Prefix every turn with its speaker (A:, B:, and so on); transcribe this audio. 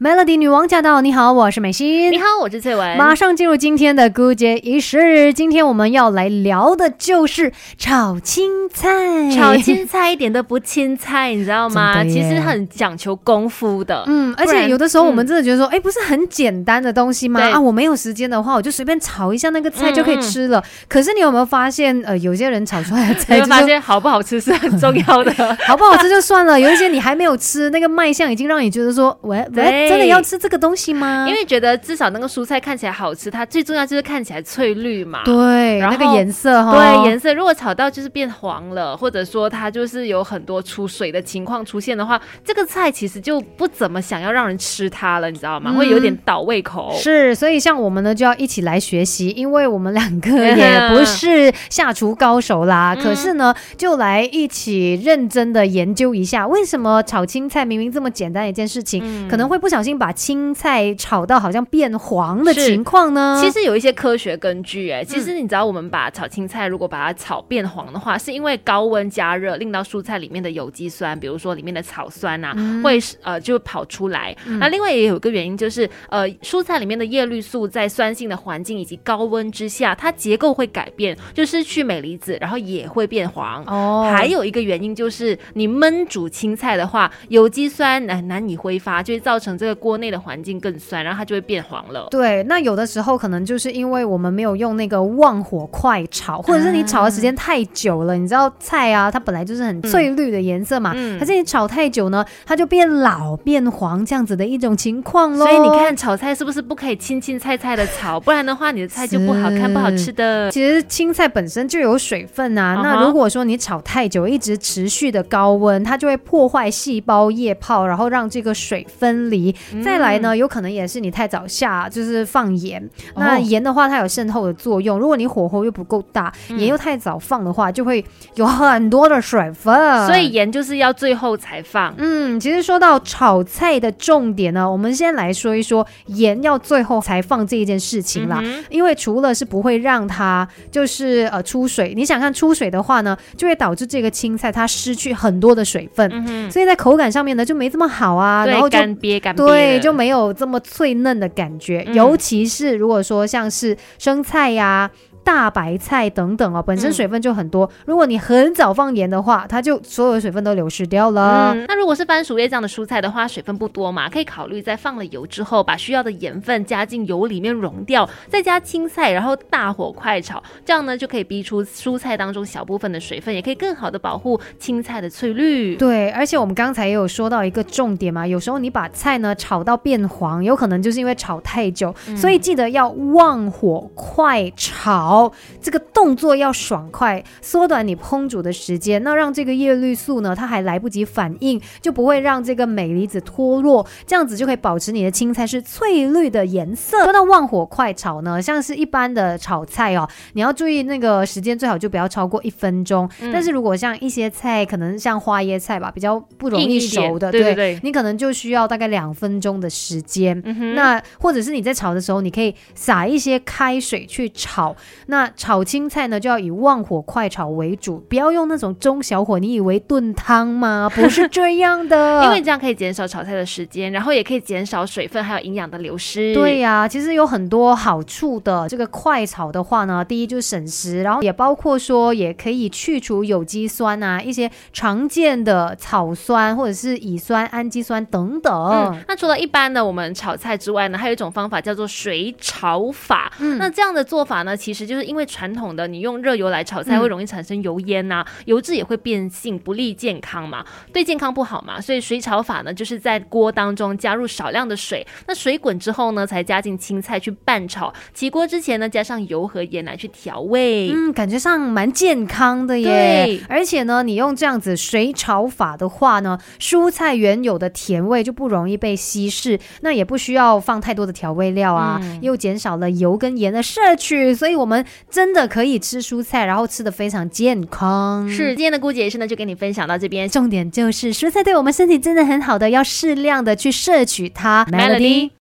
A: Melody 女王驾到！你好，我是美心。
B: 你好，我是翠文。
A: 马上进入今天的姑姐仪式。今天我们要来聊的就是炒青菜。
B: 炒青菜一点都不青菜，你知道吗？其实很讲求功夫的。
A: 嗯，而且有的时候我们
B: 嗯
A: 真的觉得说，哎、不是很简单的东西吗？啊，我没有时间的话，我就随便炒一下那个菜
B: 嗯
A: 就可以吃了。可是你有没有发现，呃，有些人炒出来的菜就是
B: 发现好不好吃是很重要的。
A: 好不好吃就算了，有一些你还没有吃，那个卖相已经让你觉得说，喂 喂，
B: 对
A: 真的要吃这个东西吗？
B: 因为觉得至少那个蔬菜看起来好吃，它最重要就是看起来翠绿嘛。
A: 对
B: 然后
A: 那个颜色哈，
B: 对颜色，如果炒到就是变黄了，或者说它就是有很多出水的情况出现的话，这个菜其实就不怎么想要让人吃它了，你知道吗？
A: 嗯
B: 会有点倒胃口。
A: 是，所以像我们呢，就要一起来学习，因为我们两个也不是下厨高手啦，
B: 嗯
A: 可是呢，就来一起认真的研究一下，为什么炒青菜明明这么简单的一件事情，
B: 嗯
A: 可能会不小心把青菜炒到好像变黄的情况呢？
B: 其实有一些科学根据，
A: 嗯
B: 哎，其实你知道，我们把炒青菜如果把它炒变黄的话，是因为高温加热令到蔬菜里面的有机酸，比如说里面的草酸啊，
A: 嗯
B: 会呃就跑出来。那另外也有一个原因就是，呃，蔬菜里面的叶绿素在酸性的环境以及高温之下，它结构会改变，就失去镁离子，然后也会变黄。
A: 哦，
B: 还有一个原因就是，你焖煮青菜的话，有机酸难难以挥发，就会造成这个锅内的环境更酸，然后它就会变黄了。
A: 对，那有的时候可能就是因为我们没有用那个旺火快炒，或者是你炒的时间太久了，你知道菜啊，它本来就是很翠绿的颜色嘛，
B: 嗯
A: 可是你炒太久呢，它就变老变黄这样子的一种情况喽。
B: 所以你看，炒菜是不是不可以青青菜菜的炒？不然的话，你的菜就不好看、不好吃的。
A: 其实青菜本身就有水分啊，那如果说你炒太久，一直持续的高温，它就会破坏细胞液泡，然后让这个水分离。再来呢，有可能也是你太早下，就是放盐。那
B: 哦
A: 盐的话，它有渗透的作用，如果你火候又不够大，盐又太早放的话，就会有很多的水分。
B: 所以盐就是要最后才放。
A: 嗯，其实说到炒菜的重点呢，我们先来说一说盐要最后才放这一件事情啦。
B: 嗯
A: 因为除了是不会让它就是呃出水，你想看出水的话呢，就会导致这个青菜它失去很多的水分，
B: 嗯哼，
A: 所以在口感上面呢就没这么好啊，然后
B: 干瘪干瘪的。
A: 对，就没有这么脆嫩的感觉。
B: 嗯
A: 尤其是如果说像是生菜呀、大白菜等等哦，本身
B: 嗯
A: 水分就很多。如果你很早放盐的话，它就所有的水分都流失掉了。
B: 嗯，那如果是番薯叶这样的蔬菜的话，水分不多嘛，可以考虑在放了油之后，把需要的盐分加进油里面溶掉，再加青菜，然后大火快炒，这样呢就可以逼出蔬菜当中小部分的水分，也可以更好的保护青菜的翠绿。
A: 对，而且我们刚才也有说到一个重点嘛，有时候你把菜呢炒到变黄，有可能就是因为炒太久，
B: 嗯
A: 所以记得要旺火快炒，这个动作要爽快，缩短你烹煮的时间，那让这个叶绿素呢它还来不及反应，就不会让这个镁离子脱落，这样子就可以保持你的青菜是翠绿的颜色。说到旺火快炒呢，像是一般的炒菜哦，你要注意那个时间最好就不要超过一分钟，
B: 嗯
A: 但是如果像一些菜，可能像花椰菜吧，比较不容易熟的，
B: 对对对
A: 你可能就需要大概两分钟的时间。
B: 嗯，
A: 那或者是你在炒的时候，你可以撒一些开水去炒。那炒青菜呢，就要以旺火快炒为主，不要用那种中小火。你以为炖汤吗？不是这样的，
B: 因为这样可以减少炒菜的时间，然后也可以减少水分还有营养的流失。
A: 对呀、其实有很多好处的。这个快炒的话呢，第一就是省时，然后也包括说也可以去除有机酸啊，一些常见的草酸或者是乙酸、氨基酸等等。
B: 嗯，那除了一般的我们炒菜之外呢，还有一种方法叫做水炒法。
A: 嗯
B: 那这样的做法呢，其实就是因为传统的你用热油来炒菜
A: 嗯
B: 会容易产生油烟呐、油脂也会变性，不利健康嘛，对健康不好嘛。所以水炒法呢，就是在锅当中加入少量的水，那水滚之后呢，才加进青菜去拌炒。起锅之前呢，加上油和盐来去调味。
A: 嗯，感觉上蛮健康的耶
B: 对。
A: 而且呢，你用这样子水炒法的话呢，蔬菜原有的甜味就不容易被稀释，那也不需要放太多的调味料啊，
B: 嗯
A: 又减少了油跟盐的摄取，所以我们真的可以吃蔬菜，然后吃的非常健康。
B: 是，今天的顾姐是呢，就跟你分享到这边。
A: 重点就是蔬菜对我们身体真的很好的，要适量的去摄取它。
B: Melody